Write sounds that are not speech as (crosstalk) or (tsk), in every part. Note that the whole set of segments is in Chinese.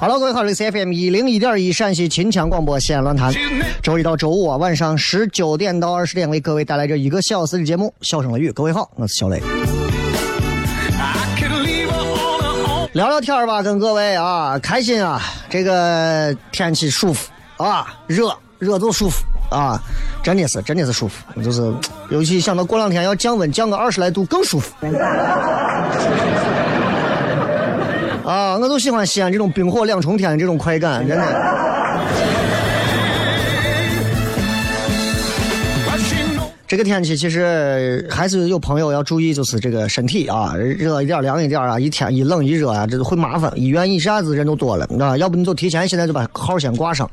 Hello，各位好，这里是 FM 一零一点一陕西秦腔广播西安论坛。周一到周五啊，晚上十九点到二十点为各位带来这一个小时的节目《笑声雷雨》。各位好，我是小雷。聊聊天吧，跟各位啊，开心啊！这个天气舒服啊，热热就舒服啊，真的是真的是舒服，就是尤其想到过两天要降温，降个二十来度更舒服。啊，我就喜欢西安这种冰火两重天的这种快感，真的。这个天气其实还是有朋友要注意，就是这个身体啊，热一点凉一点啊，一天一冷一热啊，这都会麻烦。医院一下子人都多了，你知道吧？要不你就提前现在就把号先挂上，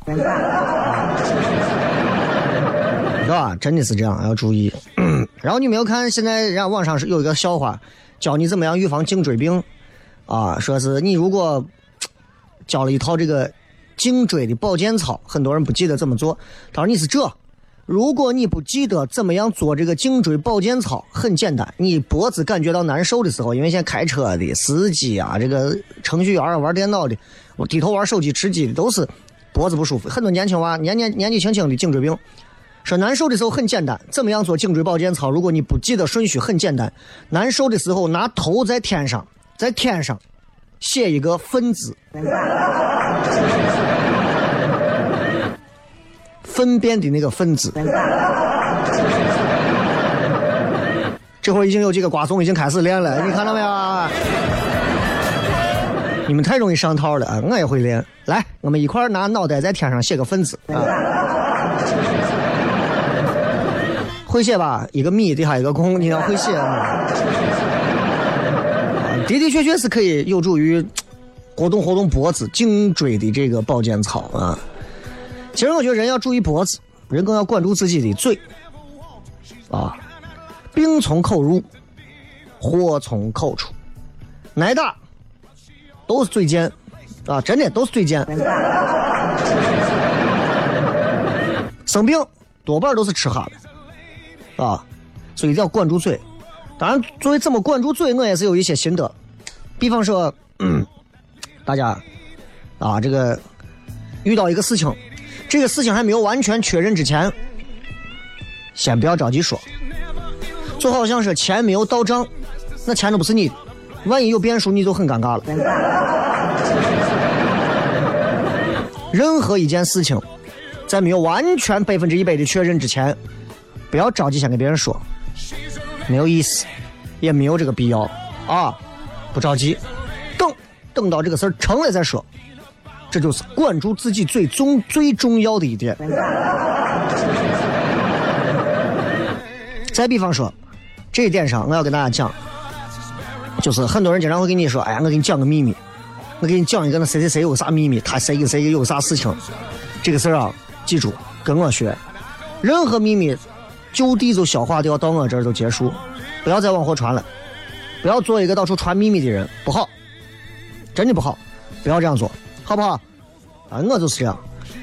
是吧？真的是这样，要注意。(clears throat) 然后你没有看现在人家网上是有一个笑话，教你怎么样预防颈椎病啊，说是你如果教了一套这个颈椎的保健操，很多人不记得怎么做。他说你是这。如果你不记得怎么样做这个颈椎保健操，很简单，你脖子感觉到难受的时候，因为现在开车的司机啊，这个程序员啊，玩电脑的，我低头玩手机吃鸡的，都是脖子不舒服。很多年轻娃年年年纪轻轻的颈椎病，说难受的时候很简单，怎么样做颈椎保健操？如果你不记得顺序，很简单，难受的时候拿头在天上，在天上写一个分字。粪便的那个粪字。这会儿已经有几个瓜怂已经开始练了，你看到没有？你们太容易上套了！我也会练，来，我们一块儿拿脑袋在天上写个粪字啊！会写吧？一个米底下一个空，你要会写？的的确确是可以有助于活动活动脖子、颈椎的这个保健操啊。其实我觉得人要注意脖子，人更要管住自己的嘴，啊，病从口入，祸从口出，挨打都是嘴贱，啊，真的都是嘴贱。生病多半都是吃哈的，啊，所以一定要管住嘴。当然，作为怎么管住嘴，我也是有一些心得，比方说，嗯、大家啊，这个遇到一个事情。这个事情还没有完全确认之前，先不要着急说，就好像是钱没有到账，那钱都不是你的，万一有变数，你就很尴尬了。(laughs) 任何一件事情，在没有完全百分之一百的确认之前，不要着急先跟别人说，没有意思，也没有这个必要啊。不着急，等等到这个事儿成了再说。这就是管住自己最重最重要的一点。(laughs) 再比方说，这一点上我要跟大家讲，就是很多人经常会跟你说：“哎呀，我给你讲个秘密，我给你讲一个那谁谁谁有啥秘密，他谁跟谁有啥事情。”这个事儿啊，记住跟我学，任何秘密就地就消化掉，到我这儿就结束，不要再往后传了，不要做一个到处传秘密的人，不好，真的不好，不要这样做，好不好？啊，我就是这样。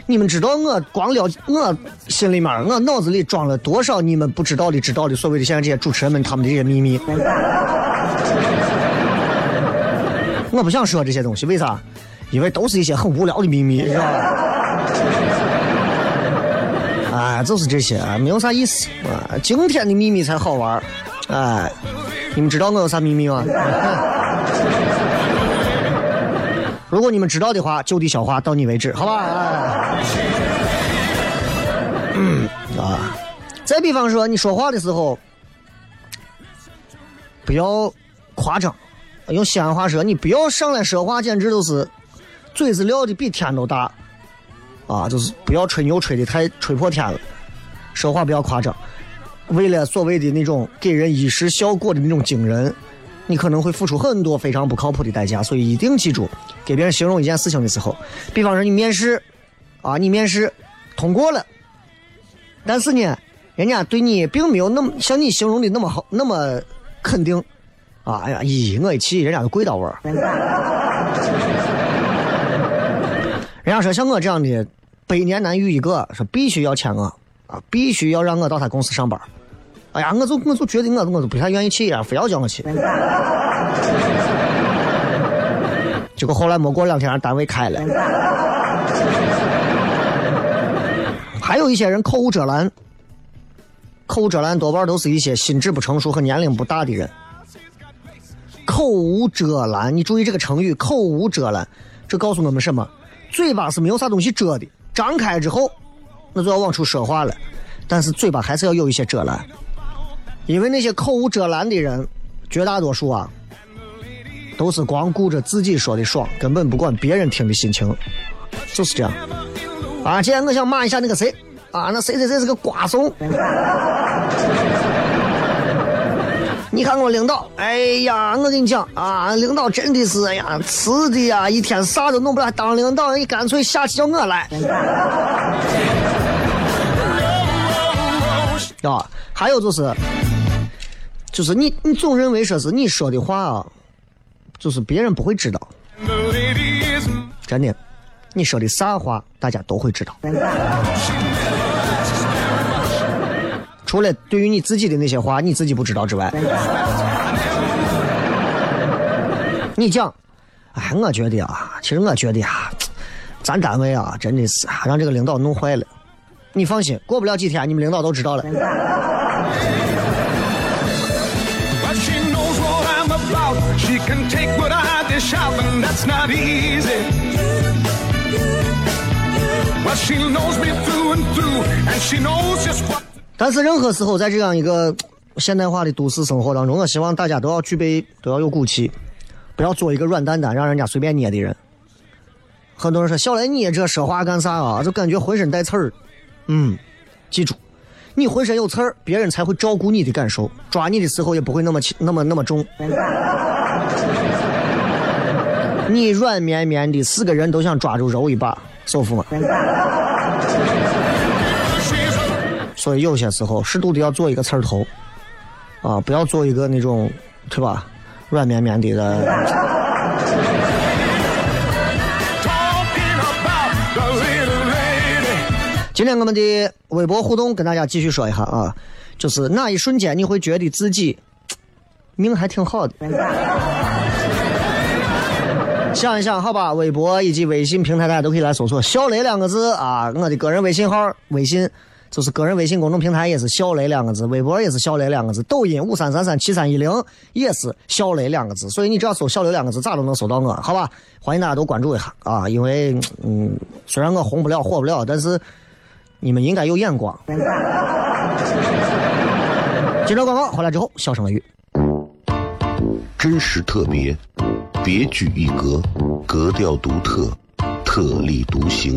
你们知道我光了我心里面我脑子里装了多少你们不知道的知道的所谓的现在这些主持人们他们的这些秘密？(laughs) 我不想说这些东西，为啥？因为都是一些很无聊的秘密，知道吧？就是这些啊，没有啥意思啊。今天的秘密才好玩哎，你们知道我有啥秘密吗？(laughs) 如果你们知道的话，就地消化，到你为止，好吧？嗯啊，再比方说，你说话的时候不要夸张，用西安话说，你不要上来说话，简直就是嘴子撂的比天都大啊！就是不要吹牛吹的太吹破天了，说话不要夸张，为了所谓的那种给人一时效果的那种惊人。你可能会付出很多非常不靠谱的代价，所以一定记住，给别人形容一件事情的时候，比方说你面试，啊，你面试通过了，但是呢，人家对你并没有那么像你形容的那么好，那么肯定，啊，哎呀，咦，我一气，人家都跪到我。人家说像我这样的百年难遇一个，说必须要签我，啊，必须要让我到他公司上班。哎呀，我就我就觉得我我都不太愿意去呀，非要叫我去。(laughs) 结果后来没过两天，单位开了。还有一些人口无遮拦，口无遮拦多半都是一些心智不成熟和年龄不大的人。口无遮拦，你注意这个成语“口无遮拦”，这告诉我们什么？嘴巴是没有啥东西遮的，张开之后，那就要往出说话了，但是嘴巴还是要有一些遮拦。因为那些口无遮拦的人，绝大多数啊，都是光顾着自己说的爽，根本不管别人听的心情，就是这样。啊，今天我想骂一下那个谁，啊，那谁谁谁是个瓜怂。(laughs) 你看我领导，哎呀，我跟你讲啊，领导真的是哎呀，吃的呀，一天啥都弄不来，当领导，你干脆下去叫我来。啊，还有就是。就是你，你总认为说是你说的话啊，就是别人不会知道。真的，你说的啥话，大家都会知道。除了对于你自己的那些话你自己不知道之外，你讲，哎，我觉得啊，其实我觉得啊，咱单位啊，真的是让这个领导弄坏了。你放心，过不了几天，你们领导都知道了。但是任何时候，在这样一个现代化的都市生活当中，我希望大家都要具备，都要有骨气，不要做一个软蛋蛋，让人家随便捏的人。很多人说小雷，你这说话干啥啊？就感觉浑身带刺儿。嗯，记住，你浑身有刺儿，别人才会照顾你的感受，抓你的时候也不会那么轻，那么那么重。你软绵绵的，四个人都想抓住揉一把，舒服吗？所以有些时候适度的要做一个刺儿头，啊，不要做一个那种，对吧？软绵绵的。今天我们的微博互动跟大家继续说一下啊，就是哪一瞬间你会觉得自己 (tsk) 命还挺好的？(laughs) 想一想，好吧，微博以及微信平台大家都可以来搜索“小雷”两个字啊。我的个人微信号，微信就是个人微信公众平台也是“小雷”两个字，微博也是“小雷”两个字，抖音五三三三七三一零也是“小雷”两个字。所以你只要搜“小雷”两个字，咋都能搜到我，好吧？欢迎大家都关注一下啊，因为嗯，虽然我红不了、火不了，但是你们应该有眼光。接着广告回来之后，笑声雷雨，真实特别。别具一格，格调独特，特立独行，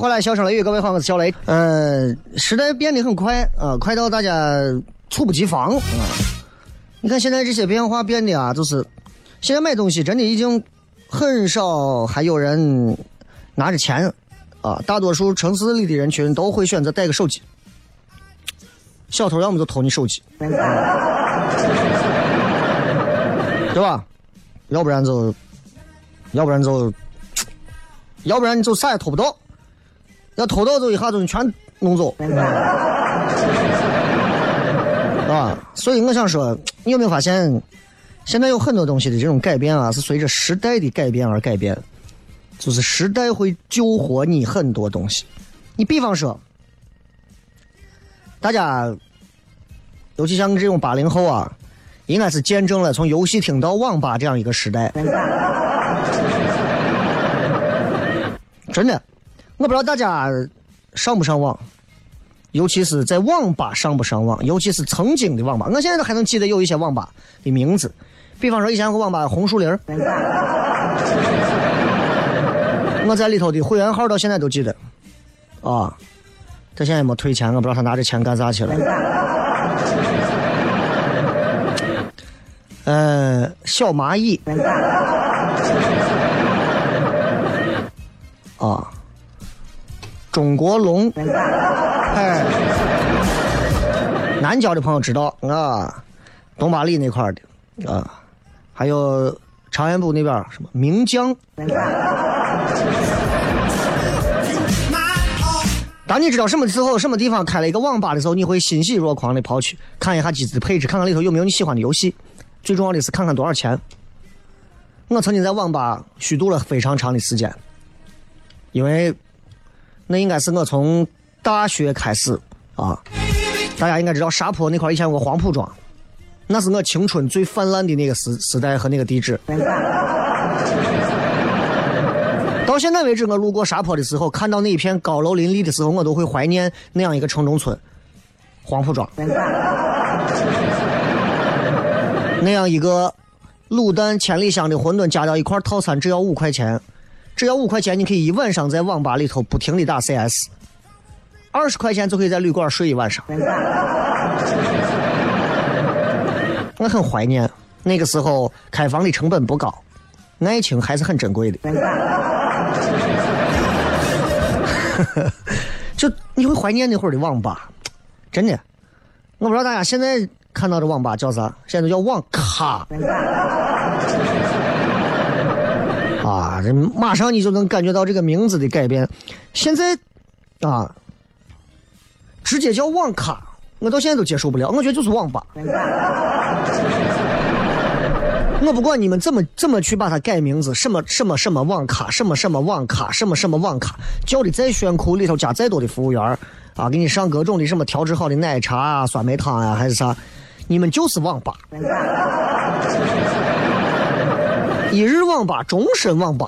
回来，笑声雷雨，各位好，我是小雷。呃，时代变得很快啊、快到大家猝不及防啊、你看现在这些变化变的啊，就是现在买东西真的已经很少还有人拿着钱啊，大多数城市里的人群都会选择带个手机。小偷要么就偷你手机，(laughs) 对吧？要不然就，要不然就，要不然你就啥也偷不到。要偷盗走一下就全弄走，(laughs) 啊！所以我想说，你有没有发现，现在有很多东西的这种改变啊，是随着时代的改变而改变，就是时代会救活你很多东西。你比方说，大家，尤其像这种八零后啊，应该是见证了从游戏厅到网吧这样一个时代。(laughs) 真的，我不知道大家上不上网，尤其是在网吧上不上网，尤其是曾经的网吧，我现在都还能记得有一些网吧的名字，比方说以前有个网吧红树林我在里头的会员号到现在都记得，啊，他现在也没退钱，我不知道他拿着钱干啥去了。呃，小蚂蚁。啊，中国龙，哎，南郊的朋友知道啊，东八里那块儿的啊，还有长安部那边儿什么名江。Oh 当你知道什么时候、什么地方开了一个网吧的时候，你会欣喜若狂的跑去看一下机子的配置，看看里头有没有你喜欢的游戏。最重要的是看看多少钱。我曾经在网吧虚度了非常长的时间，因为那应该是我从大学开始啊。大家应该知道沙坡那块以前有个黄浦庄，那是我青春最泛滥的那个时时代和那个地址。(laughs) 到现在为止，我路过沙坡的时候，看到那一片高楼林立的时候，我都会怀念那样一个城中村，黄浦庄。那样一个卤蛋千里香的馄饨加到一块套餐只要五块钱，只要五块钱，你可以一晚上在网吧里头不停的打 CS，二十块钱就可以在旅馆睡一晚上。(laughs) 我很怀念那个时候开房的成本不高，爱情还是很珍贵的。(laughs) 就你会怀念那会儿的网吧，真的。我不知道大家现在看到的网吧叫啥，现在都叫网咖。啊，这马上你就能感觉到这个名字的改变。现在啊，直接叫网咖，我到现在都接受不了。我觉得就是网吧。(laughs) 我不管你们怎么怎么去把它改名字，什么什么什么网咖，什么什么网咖，什么什么网咖，叫的再炫酷，里头加再多的服务员啊，给你上各种的什么调制好的奶茶啊、酸梅汤啊，还是啥，你们就是网吧。一日网吧，终身网吧。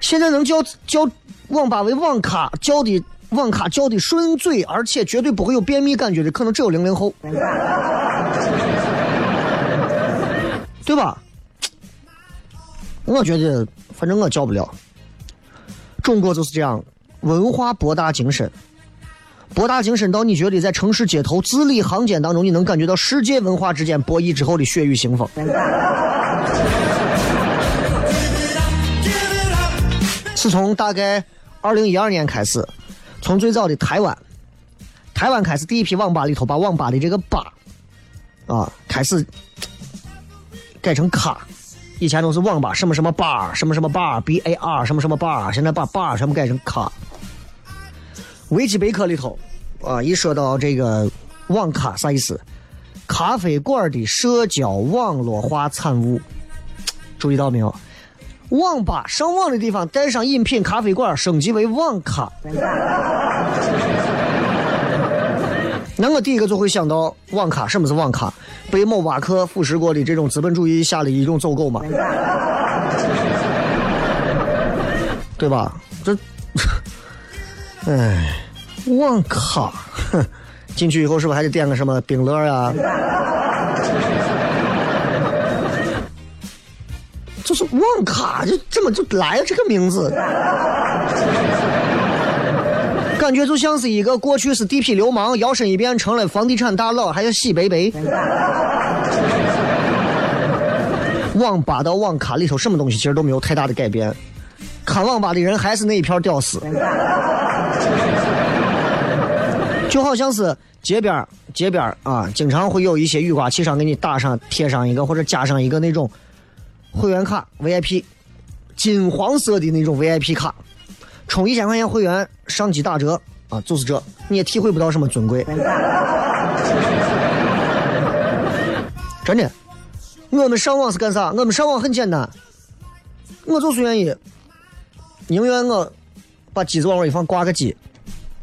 现在能叫叫网吧为网咖，叫的网咖叫的顺嘴，而且绝对不会有便秘感觉的，可能只有零零后，对吧？我觉得，反正我叫不了。中国就是这样，文化博大精深，博大精深到你觉得在城市街头字里行间当中，你能感觉到世界文化之间博弈之后的血雨腥风。是从大概二零一二年开始，从最早的台湾，台湾开始第一批网吧里头把网吧的这个吧啊开始改成卡，以前都是网吧什么什么 bar 什么什么 bar b a r 什么什么 bar，现在把 bar 全部改成卡。维基百科里头啊，一说到这个网咖啥意思？咖啡馆的社交网络化产物，注意到没有？网吧上网的地方带上饮品，咖啡馆升级为网咖。那我第一个就会想到网咖，什么是网咖？被某挖客腐蚀过的这种资本主义下的一种走狗嘛，对吧？这，哎，网咖，进去以后是不是还得点个什么冰乐啊？(laughs) 就是网咖，就怎么就来了这个名字？感觉就像是一个过去是地痞流氓，摇身一变成了房地产大佬，还要洗白白。(laughs) 网吧到网咖里头，什么东西其实都没有太大的改变，看网吧的人还是那一票屌丝，就好像是街边街边啊，经常会有一些雨刮器上给你打上贴上一个或者加上一个那种会员卡 VIP，金黄色的那种 VIP 卡，充一千块钱会员上机打折啊，就是这，你也体会不到什么尊贵。真的，我们上网是干啥？我们上网很简单，我就是愿意，宁愿我把机子往那一放，挂个机，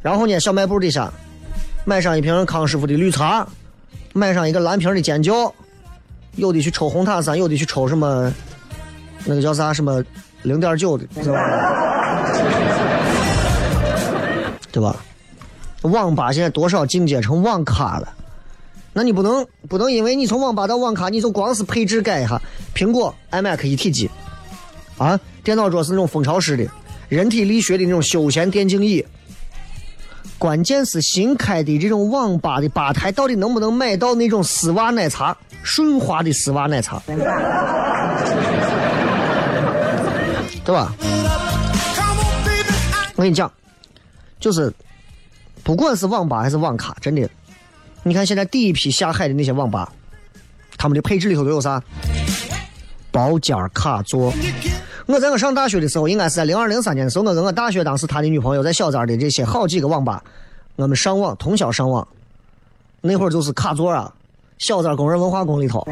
然后呢，小卖部底下买上一瓶康师傅的绿茶，买上一个蓝瓶的尖叫，有的去抽红塔山，有的去抽什么那个叫啥什么零点九的，是吧？对吧？网吧现在多少进阶成网咖了？那你不能不能因为你从网吧到网咖，你就光是配置改一下，苹果 iMac 一体机，啊，电脑桌是那种蜂巢式的，人体力学的那种休闲电竞椅。关键是新开的这种网吧的吧台到底能不能买到那种丝袜奶茶，顺滑的丝袜奶茶，对吧？我跟你讲，就是不管是网吧还是网咖，真的，你看现在第一批下海的那些网吧，他们的配置里头都有啥？包间卡座。我在我上大学的时候，应该是在零二零三年的时候，我跟我大学当时他的女朋友在小寨的这些好几个网吧，我们上网通宵上网，那会儿就是卡座啊，小寨工人文化宫里头。(laughs)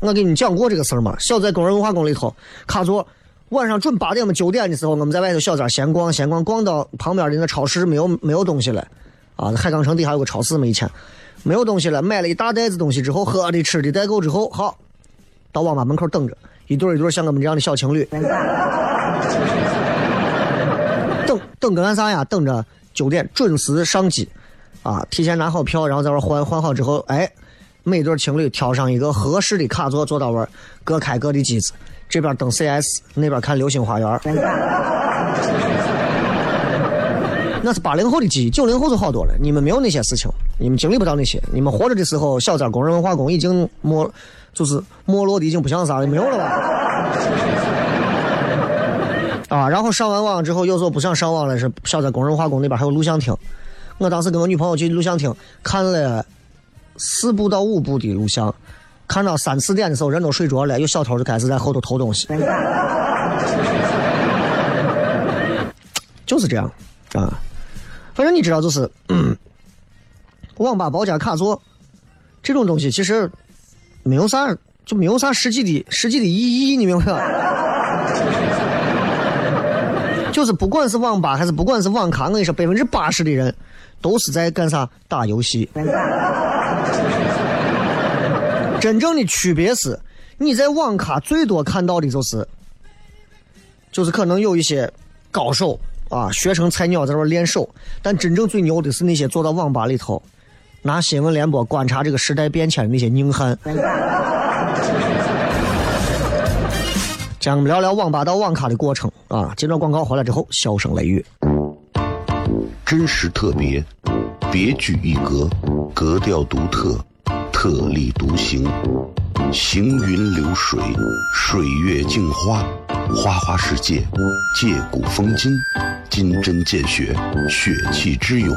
我给你讲过这个事儿吗？小寨工人文化宫里头卡座，晚上准八点么九点的时候，我们在外头小寨闲逛，闲逛逛到旁边的那超市没有没有东西了，啊，海港城底下有个超市嘛，以前没有东西了，买了一大袋子东西之后，喝的吃的带够之后，好，到网吧门口等着，一对一对像我们这样的小情侣，等等个干啥呀？等着九点准时上机，啊，提前拿好票，然后在那换换好之后，哎，每对情侣挑上一个合适的卡座坐到位，各开各的机子，这边登 CS，那边看流星花园。那是八零后的记忆，九零后就好多了，你们没有那些事情你们经历不到那些。你们活着的时候，小寨工人文化宫已经没，就是没落的已经不像啥了，没有了吧？(laughs) 啊，然后上完网之后，有时候不想上网了，是下载工人化工那边还有录像厅。我当时跟我女朋友去录像厅看了四部到五部的录像，看到三四点的时候，人都睡着了，有小偷就开始在后头偷东西。(laughs) 就是这样啊，反正你知道，就是、嗯、网吧包间卡座这种东西，其实没有啥，就没有啥实际的实际的意义，你明白吧？(laughs) 就是不管是网吧还是不管是网咖，我跟你说，百分之八十的人都是在干啥？打游戏。真正的区别是，你在网咖最多看到的就是，就是可能有一些高手啊，学成菜鸟在那练手，但真正最牛的是那些坐到网吧里头，拿新闻联播观察这个时代变迁的那些硬汉。(laughs) 咱们聊聊网吧到网咖的过程啊。接着广告回来之后，笑声雷雨。真实特别，别具一格，格调独特，特立独行，行云流水，水月镜花，花花世界，借古风今，金针见血，血气之勇，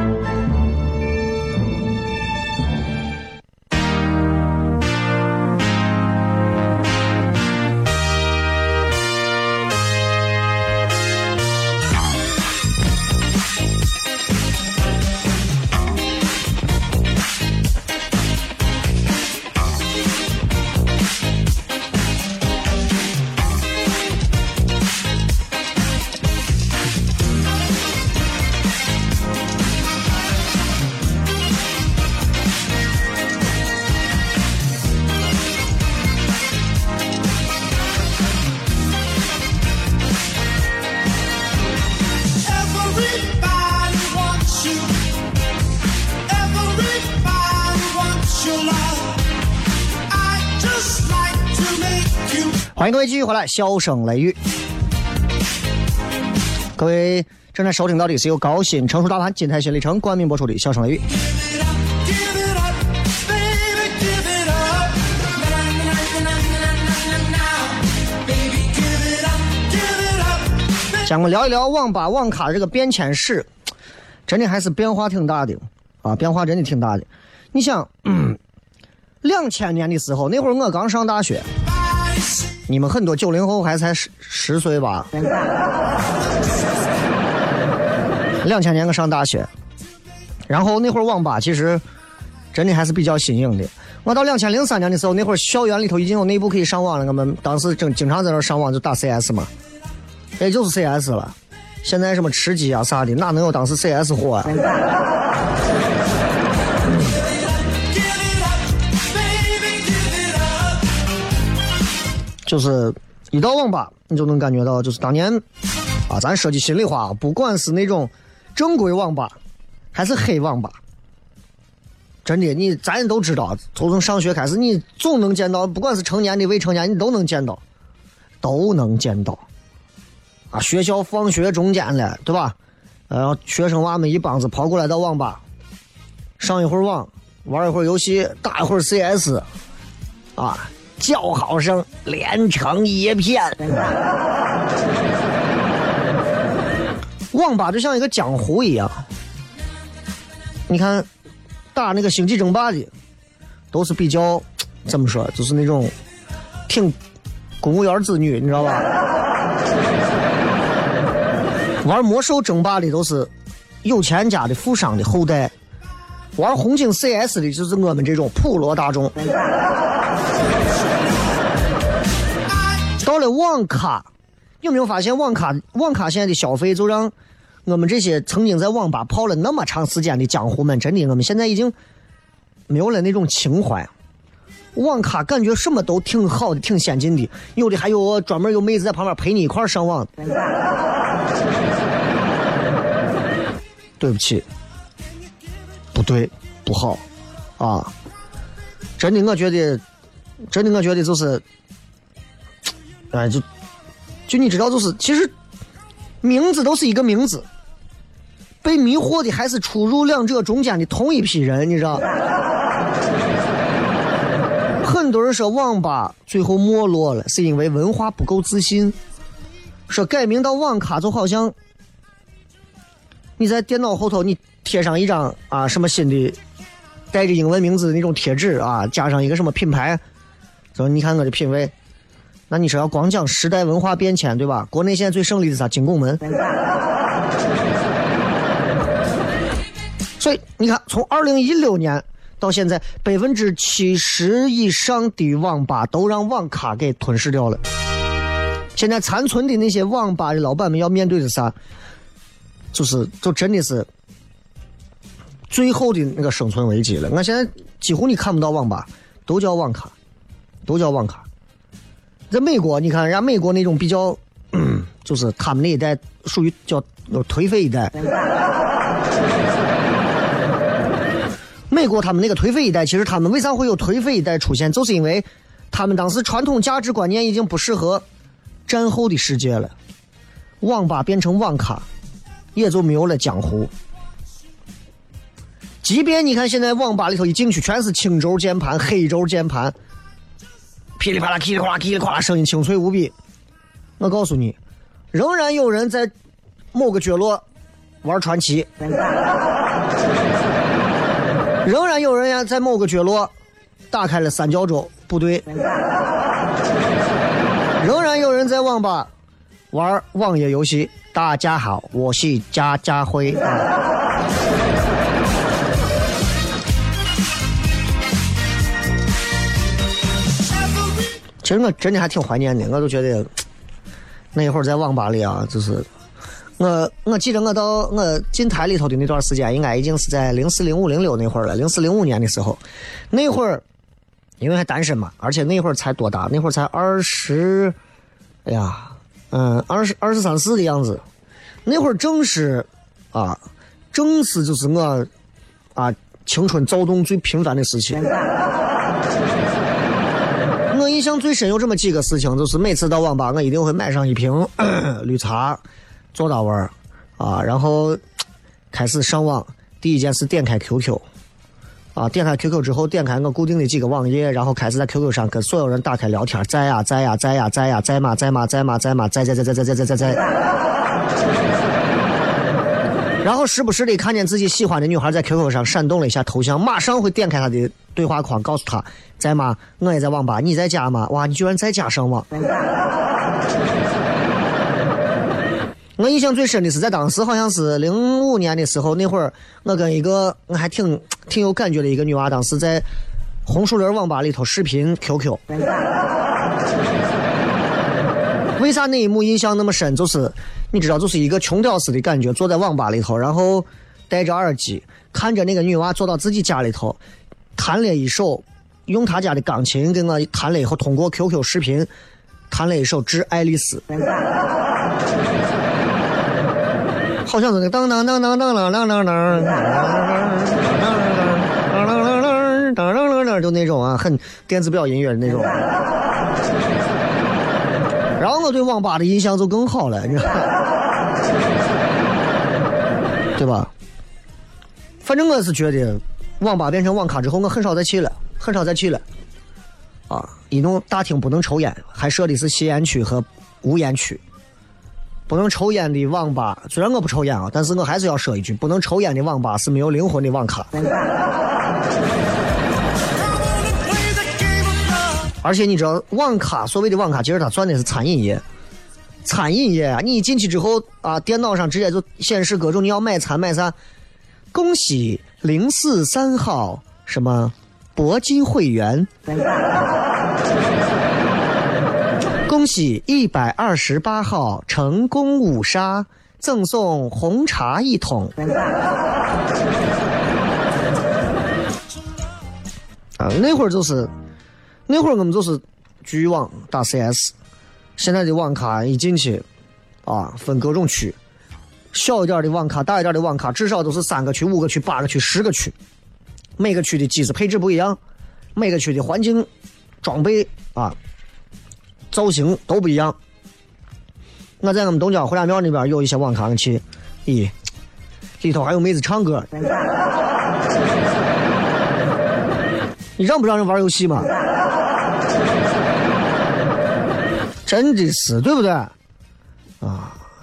欢迎各位继续回来，笑声雷雨。各位正在收听到的是由高新成熟大盘金泰新里程冠名播出的《笑声雷雨》。咱们聊一聊网吧网咖这个变迁史，真的还是变化挺大的啊，变化真的挺大的。你想，两、嗯、千年的时候，那会儿我刚上大学。你们很多九零后还才十十岁吧？两千年我上大学，然后那会儿网吧其实真的还是比较新颖的。我到两千零三年的时候，那会儿校园里头已经有内部可以上网了。我们当时正经常在那上网就打 CS 嘛，也就是 CS 了。现在什么吃鸡啊啥的，哪能有当时 CS 火啊？就是一到网吧，你就能感觉到，就是当年啊，咱说句心里话，不管是那种正规网吧，还是黑网吧，真的，你咱都知道，从上学开始，你总能见到，不管是成年的、未成年，你都能见到，都能见到。啊，学校放学中间了，对吧？呃，学生娃们一帮子跑过来到网吧，上一会儿网，玩一会儿游戏，打一会儿 CS，啊。叫好声连成一片。网吧就像一个江湖一样，你看打那个星际争霸的，都是比较怎么说，就是那种挺公务员子女，你知道吧？玩魔兽争霸的都是有钱家的富商的后代，玩红警 CS 的就是我们这种普罗大众。到了网咖，有没有发现网咖网咖现在的消费就让我们这些曾经在网吧泡了那么长时间的江湖们，真的我们现在已经没有了那种情怀。网咖感觉什么都挺好的，挺先进的，有的还有专门有妹子在旁边陪你一块上网。对不起，不对，不好，啊！真的，我觉得，真的，我觉得就是，哎，就就你知道，就是其实名字都是一个名字，被迷惑的还是出入两者中间的同一批人，你知道？(laughs) 很多人说网吧最后没落了，是因为文化不够自信。说改名到网咖，就好像你在电脑后头你贴上一张啊什么新的带着英文名字的那种贴纸啊，加上一个什么品牌，说你看我的品味。那你说要光讲时代文化变迁，对吧？国内现在最胜利的啥？金拱门。所以你看，从二零一六年到现在，百分之七十以上的网吧都让网咖给吞噬掉了。现在残存的那些网吧的老板们要面对的啥？就是，就真的是最后的那个生存危机了。我现在几乎你看不到网吧，都叫网咖，都叫网咖。在美国，你看人家美国那种比较，嗯就是他们那一代属于叫颓废一代。美国他们那个颓废一代，其实他们为啥会有颓废一代出现，就是因为他们当时传统价值观念已经不适合战后的世界了，网吧变成网咖，也就没有了江湖。即便你看现在网吧里头一进去全是青轴键盘、黑轴键盘，噼里啪啦、噼里啪啦、噼里啪啦，声音清脆无比。我告诉你，仍然有人在某个角落玩传奇，(laughs) 仍然有人呀在某个角落打开了三角洲部队，仍然有人在网吧玩网页游戏。大家好，我是家家辉。其实我真的还挺怀念的，我都觉得那一会儿在网吧里啊，就是我我记得我到我进台里头的那段时间，应该已经是在零四零五零六那会儿了。零四零五年的时候，那会儿因为还单身嘛，而且那会儿才多大？那会儿才二十，哎呀，嗯，二十二十三四的样子。那会儿正是啊，正是就是我啊青春躁动最频繁的时期。我印象最深有这么几个事情，就是每次到网吧，我一定会买上一瓶 (clears throat) 绿茶，坐到位儿啊，然后开始上网。第一件事点开 QQ，啊，点开 QQ 之后，点开我固定的几个网页，然后开始在 QQ 上跟所有人打开聊天，在呀在呀在呀在呀在吗在吗在吗在吗在在在在在在在在。然后时不时的看见自己喜欢的女孩在 QQ 上闪动了一下头像，马上会点开她的对话框，告诉她在吗？我也在网吧，你在家吗？哇，你居然在家上网！我印象最深的是在当时好像是零五年的时候，那会儿我跟一个我还挺挺有感觉的一个女娃，当时在红树林网吧里头视频 QQ。为啥那一幕印象那么深？就是你知道，就是一个穷屌丝的感觉，坐在网吧里头，然后戴着耳机，看着那个女娃坐到自己家里头，弹了一首，用他家的钢琴跟我弹了以后，通过 QQ 视频弹了一首《致爱丽丝》，好像是那个当当当当当当当当当当当当当当当当当当当，就那种啊，很电子表音乐的那种。我对网吧的印象就更好了，你知道，(laughs) 对吧？反正我是觉得，网吧变成网咖之后，我很少再去了，很少再去了。啊，一弄大厅不能抽烟，还设的是吸烟区和无烟区。不能抽烟的网吧，虽然我不抽烟啊，但是我还是要说一句，不能抽烟的网吧是没有灵魂的网咖。而且你知道，网咖所谓的网咖，其实它算的是餐饮业。餐饮业啊，你一进去之后啊，电脑上直接就显示各种你要买餐买啥。恭喜零四三号什么铂金会员，恭喜一百二十八号成功五杀，赠送红茶一桶。啊，那会儿就是，那会儿我们就是局域网打 CS，现在的网咖一进去，啊，分各种区，小一点的网咖，大一点的网咖，至少都是三个区、五个区、八个区、十个区，每个区的机子配置不一样，每个区的环境、装备啊、造型都不一样。我在我们东郊胡家庙那边有一些网咖，我去，咦，里头还有妹子唱歌。(laughs) 你让不让人玩游戏嘛？(laughs) 真的是，对不对？啊，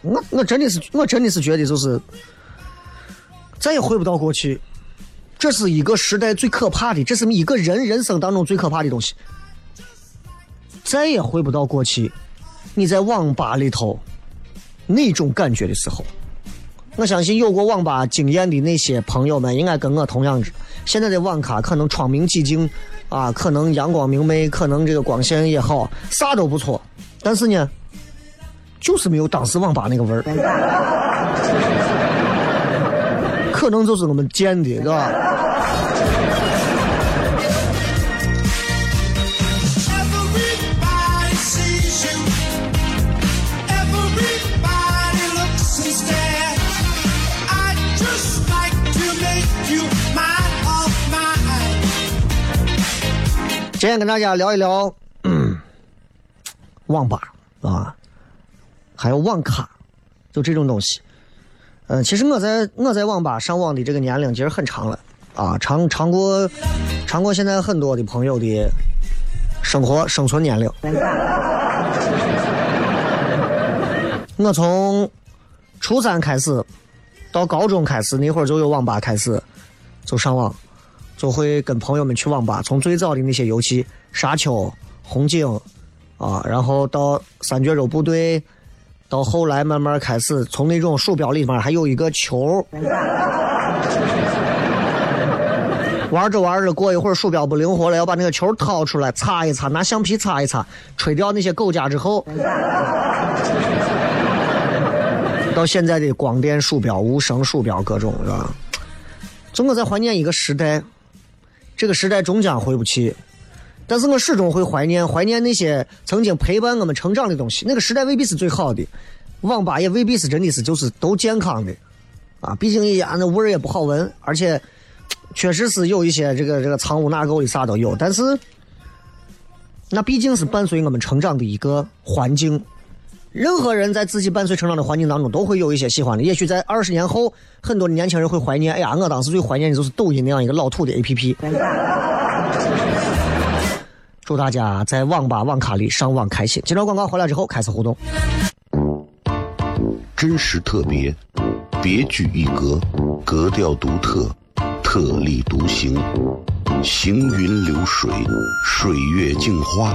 我我真的是，我真的是觉得就是再也回不到过去。这是一个时代最可怕的，这是一个人人生当中最可怕的东西。再也回不到过去，你在网吧里头那种感觉的时候，我相信有过网吧经验的那些朋友们，应该跟我同样，现在的网咖可能窗明几净，啊，可能阳光明媚，可能这个光线也好，啥都不错，但是呢，就是没有当时网吧那个味儿，(laughs) 可能就是我们建的，是吧？今天跟大家聊一聊，嗯，网吧啊，还有网咖，就这种东西。嗯，其实我在我在网吧上网的这个年龄其实很长了啊，长长过长过现在很多的朋友的生活生存年龄。我从初三开始到高中开始，那会儿就有网吧开始就上网，就会跟朋友们去网吧。从最早的那些游戏，沙丘、红警啊，然后到三角洲部队，到后来慢慢开始从那种鼠标里面还有一个球，(laughs) 玩着玩着过一会儿鼠标不灵活了，要把那个球掏出来擦一擦，拿橡皮擦一擦，吹掉那些狗夹之后。(laughs) 到现在的光电鼠标、无声鼠标各种是吧？总我在怀念一个时代，这个时代终将回不去，但是我始终会怀念怀念那些曾经陪伴我们成长的东西。那个时代未必是最好的，网吧也未必是真的是就是都健康的，啊，毕竟也那味儿也不好闻，而且确实是有一些这个这个藏污纳垢的啥都有，但是那毕竟是伴随我们成长的一个环境。任何人在自己伴随成长的环境当中，都会有一些喜欢的。也许在二十年后，很多的年轻人会怀念，哎呀，我当时最怀念的就是抖音那样一个老土的 APP。祝大家在网吧网咖里上网开心。接着广告回来之后开始互动。真实特别，别具一格，格调独特，特立独行，行云流水，水月镜花，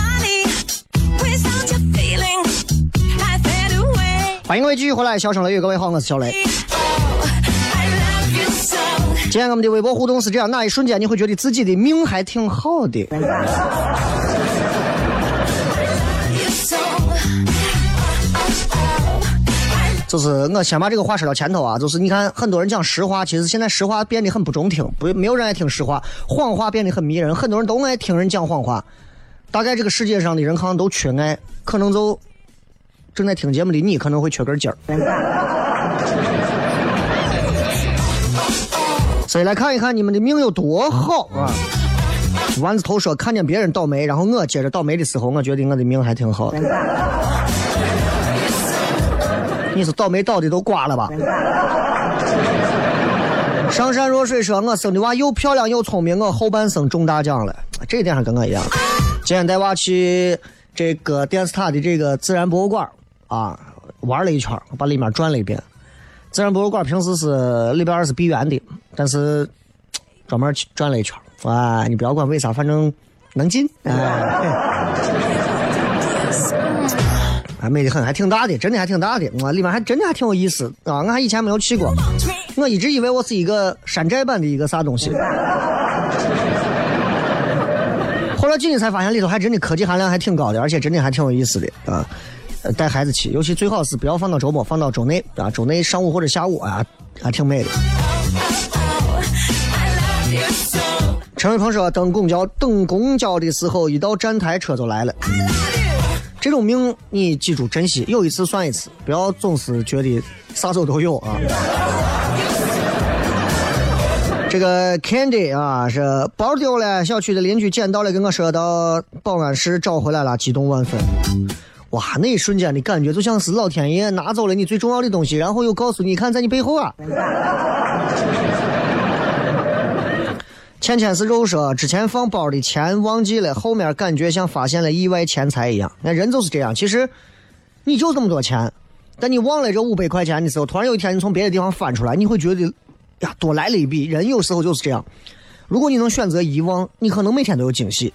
欢迎各位继续回来，小声雷雨，各位好，我是小雷。今天我们的微博互动是这样：那一瞬间你会觉得自己的命还挺好的。就是我先把这个话说到前头啊，就是你看很多人讲实话，其实现在实话变得很不中听，不没有人爱听实话，谎话变得很迷人，很多人都爱听人讲谎话。大概这个世界上的人可能都缺爱，可能就正在听节目的你可能会缺根筋儿。所以来看一看你们的命有多好啊！丸子头说看见别人倒霉，然后我接着倒霉的时候，我觉得我的命还挺好的。你是倒霉倒的都挂了吧？上善若水说：“我生的娃又漂亮又聪明，我后半生中大奖了。”这一点上跟我一样。今天带娃去这个电视塔的这个自然博物馆啊，玩了一圈，把里面转了一遍。自然博物馆平时是里边是闭园的，但是专门去转了一圈。啊，你不要管为啥，反正能进。哎。啊，美的很，还挺大的，真的还挺大的，啊，里面还真的还挺有意思啊！我还以前没有去过，我一直以为我是一个山寨版的一个啥东西，后来进去才发现里头还真的科技含量还挺高的，而且真的还挺有意思的啊！带孩子去，尤其最好是不要放到周末，放到周内啊，周内上午或者下午啊，还挺美的。陈伟鹏说，等公交等公交的时候，一到站台车就来了。这种命你记住珍惜，有一次算一次，不要总是觉得啥时候都有啊。这个 Candy 啊是包丢了，小区的邻居捡到了，跟我说到保安室找回来了，激动万分。哇，那一瞬间的感觉就像是老天爷拿走了你最重要的东西，然后又告诉你，看在你背后啊。芊芊是肉说，之前放包的钱忘记了，后面感觉像发现了意外钱财一样。那人就是这样，其实你就这么多钱，但你忘了这五百块钱的时候，突然有一天你从别的地方翻出来，你会觉得呀多来了一笔。人有时候就是这样，如果你能选择遗忘，你可能每天都有惊喜。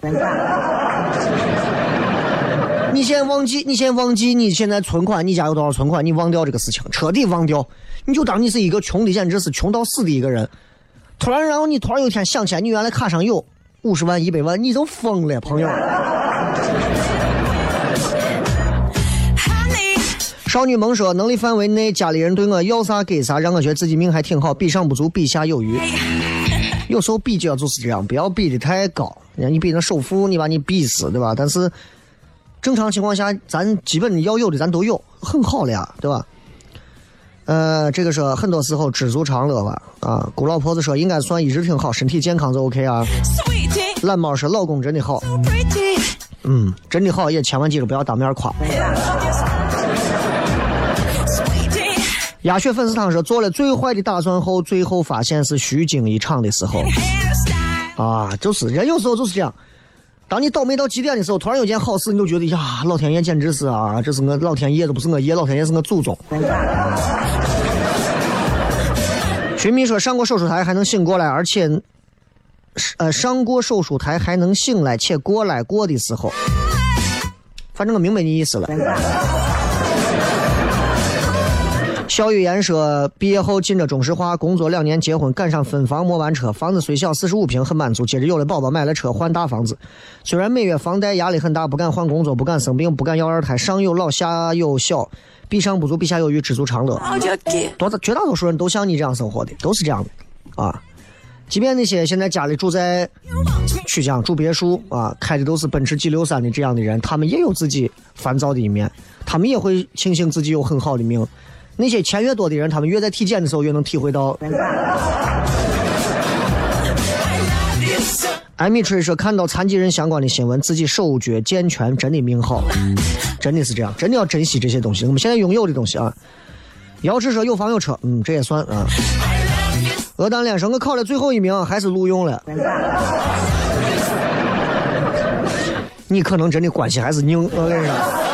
你先忘记，你先忘记你现在存款，你家有多少存款，你忘掉这个事情，彻底忘掉，你就当你是一个穷的简直是穷到死的一个人。突然，然后你突然有一天想起来，你原来卡上有五十万、一百万，你都疯了，朋友。少女萌说，能力范围内，家里人对我要啥给啥，让我觉得自己命还挺好，比上不足，比下有余。有时候比较就是这样，不要比的太高。你比那首富，你把你比死，对吧？但是正常情况下，咱基本要有的咱都有，很好了呀，对吧？呃，这个说很多时候知足常乐吧。啊，古老婆子说应该算一直挺好，身体健康就 OK 啊。懒猫说老公真的好.嗯，真的好，也千万记住不要当面夸。鸭血粉丝汤说做了最坏的打算后，最后发现是虚惊一场的时候啊，就是人有时候就是这样。当你倒霉到极点的时候，突然有件好事，你就觉得呀，老天爷简直是啊，这是我老天爷，都不是我爷，老天爷是我祖宗。(laughs) 寻觅说上过手术台还能醒过来，而且，呃，上过手术台还能醒来且过来过的时候，反正我明白你意思了。肖雨言说，毕业后进着中石化，工作两年，结婚，赶上分房末班车，房子虽小，四十五平，很满足。接着有了宝宝，买了车，换大房子。虽然每月房贷压力很大，不敢换工作，不敢生病，不敢要二胎，上有老，下有小，比上不足，比下有余，知足常乐。多大绝大多数人都像你这样生活的，都是这样的啊。即便那些现在家里住在曲江住别墅啊，开的都是奔驰 G 六三的这样的人，他们也有自己烦躁的一面，他们也会庆幸自己有很好的命。那些钱越多的人，他们越在体检的时候越能体会到艾米吹说，看到残疾人相关的新闻，自己手脚健全，真的命好，真的是这样，真的要珍惜这些东西。我们现在拥有的东西啊。姚志说有房有车，嗯，这也算啊。鹅蛋脸说，我考了最后一名，还是录用了。你可能真的关系还是硬，我跟你说。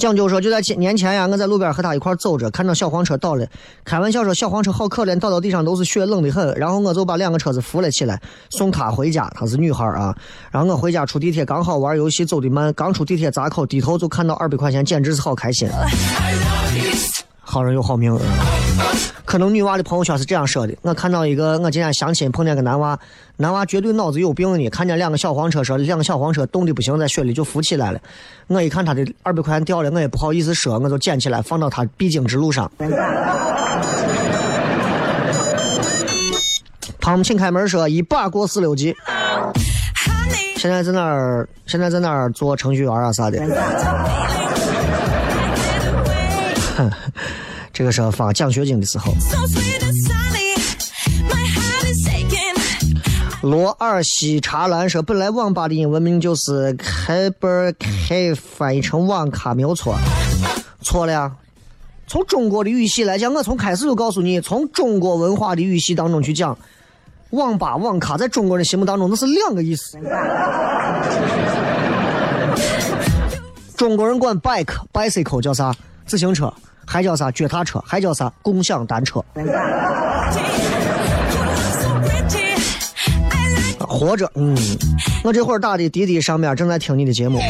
讲究说，就在前年前呀，我在路边和他一块走着，看到小黄车倒了，开玩笑说小黄车好可怜，倒到地上都是血，冷的很。然后我就把两个车子扶了起来，送他回家。她是女孩啊。然后我回家出地铁，刚好玩游戏走的慢，刚出地铁闸口，低头就看到二百块钱，简直是好开心。好人有好命。可能女娃的朋友圈是这样说的：我看到一个，我今天相亲碰见个男娃，男娃绝对脑子有病呢。看见两个小黄车，说两个小黄车冻的不行，在雪里就浮起来了。我一看他的二百块钱掉了，我也不好意思说，我就捡起来放到他必经之路上。胖姆请开门说一把过四六级，现在在哪儿？现在在哪儿做程序员啊啥的？(laughs) 这个时候发奖学金的时候。罗尔西查兰说：“本来网吧的英文名就是 Cyber Cafe，翻译成网咖没有错，错了呀。从中国的语系来讲，我从开始就告诉你，从中国文化的语系当中去讲，网吧、网咖在中国人心目当中那是两个意思。中国人管 bike、bicycle 叫啥？自行车，还叫啥？脚踏车，还叫啥？共享单车。”活着，嗯，我这会儿打的滴滴上面正在听你的节目，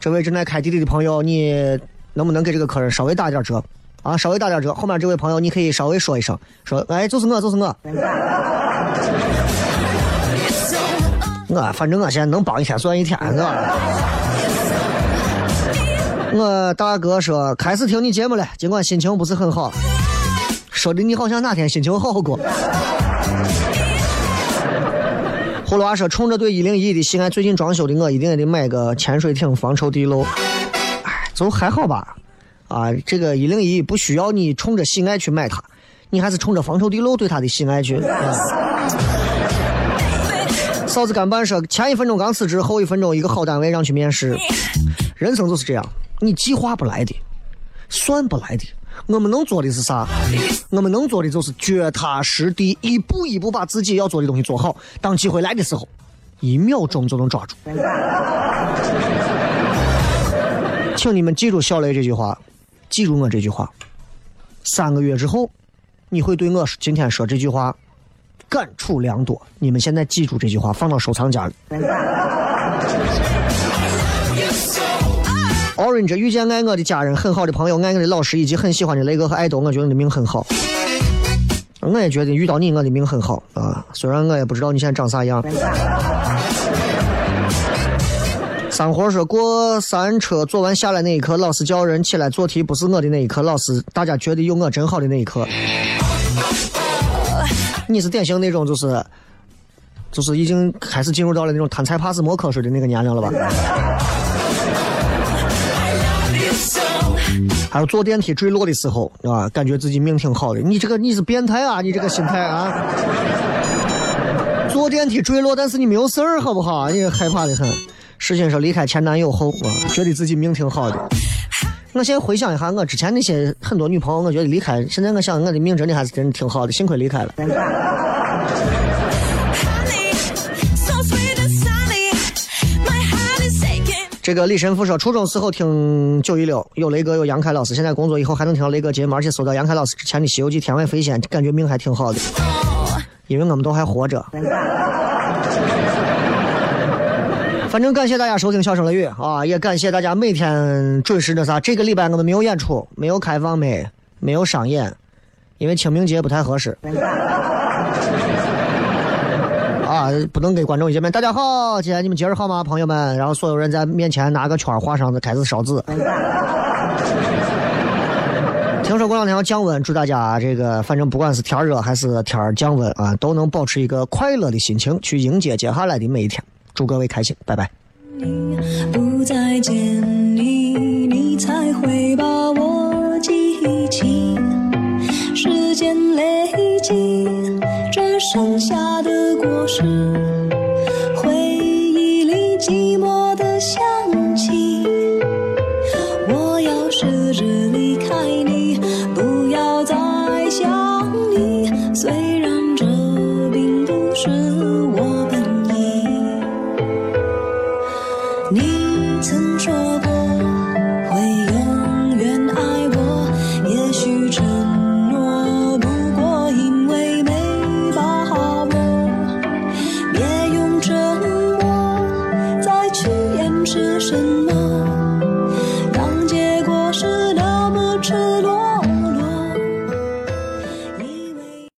这位正在开滴滴的朋友，你能不能给这个客人稍微打点折啊？稍微打点折。后面这位朋友，你可以稍微说一声，说，哎，就是我，就是我。我反正我现在能帮一天算一天，是吧？我大哥说，开始听你节目了，尽管心情不是很好，说的你好像哪天心情好过。葫芦娃说：“冲着对一零一的喜爱，最近装修的我一定也得买个潜水艇防臭地漏。哎，就还好吧。啊，这个一零一不需要你冲着喜爱去买它，你还是冲着防臭地漏对它的喜爱去。啊嫂子干办说：前一分钟刚辞职，后一分钟一个好单位让去面试。人生就是这样，你计划不来的，算不来的。我们能做的是啥？我们能做的就是脚踏实地，一步一步把自己要做的东西做好。当机会来的时候，一秒钟就能抓住。请你们记住小雷这句话，记住我这句话。三个月之后，你会对我今天说这句话感触良多。你们现在记住这句话，放到收藏夹里。(laughs) Orange 遇见爱我的家人、很好的朋友、爱我的老师以及很喜欢的雷哥和爱豆，我觉得你的命很好。我也觉得遇到你，我的命很好啊。虽然我也不知道你现在长啥样。三活说过山车坐完下来那一刻，老师叫人起来做题，不是我的那一刻，老师大家觉得有我真好的那一刻。你是典型那种就是，就是已经开始进入到了那种贪财怕死摸瞌睡的那个年龄了吧？还有坐电梯坠落的时候啊，感觉自己命挺好的。你这个你是变态啊！你这个心态啊！坐电梯坠落，但是你没有事儿，好不好？你害怕的很。事情说离开前男友后啊，觉得自己命挺好的。我现在回想一下，我之前那些很多女朋友，我觉得离开，现在我想我的命真的还是真的挺好的，幸亏离开了。这个李神父说，初中时候听九一六，有雷哥有杨凯老师，现在工作以后还能听到雷哥节目，而且收到杨凯老师之前的《西游记》天外飞仙，感觉命还挺好的，因为我们都还活着。反正感谢大家收听《笑声雷雨》啊，也感谢大家每天准时的啥。这个礼拜我们没有演出，没有开放麦，没有商演，因为清明节不太合适。啊，不能给观众见面。大家好，今天你们节日好吗，朋友们？然后所有人在面前拿个圈画上子，开始烧纸。听说过两天要降温，祝大家这个反正不管是天热还是天降温啊，都能保持一个快乐的心情去迎接接下来的每一天。祝各位开心拜拜。你不再见你你才会把我记起。时间累积这盛夏的果实回忆里寂寞的香气。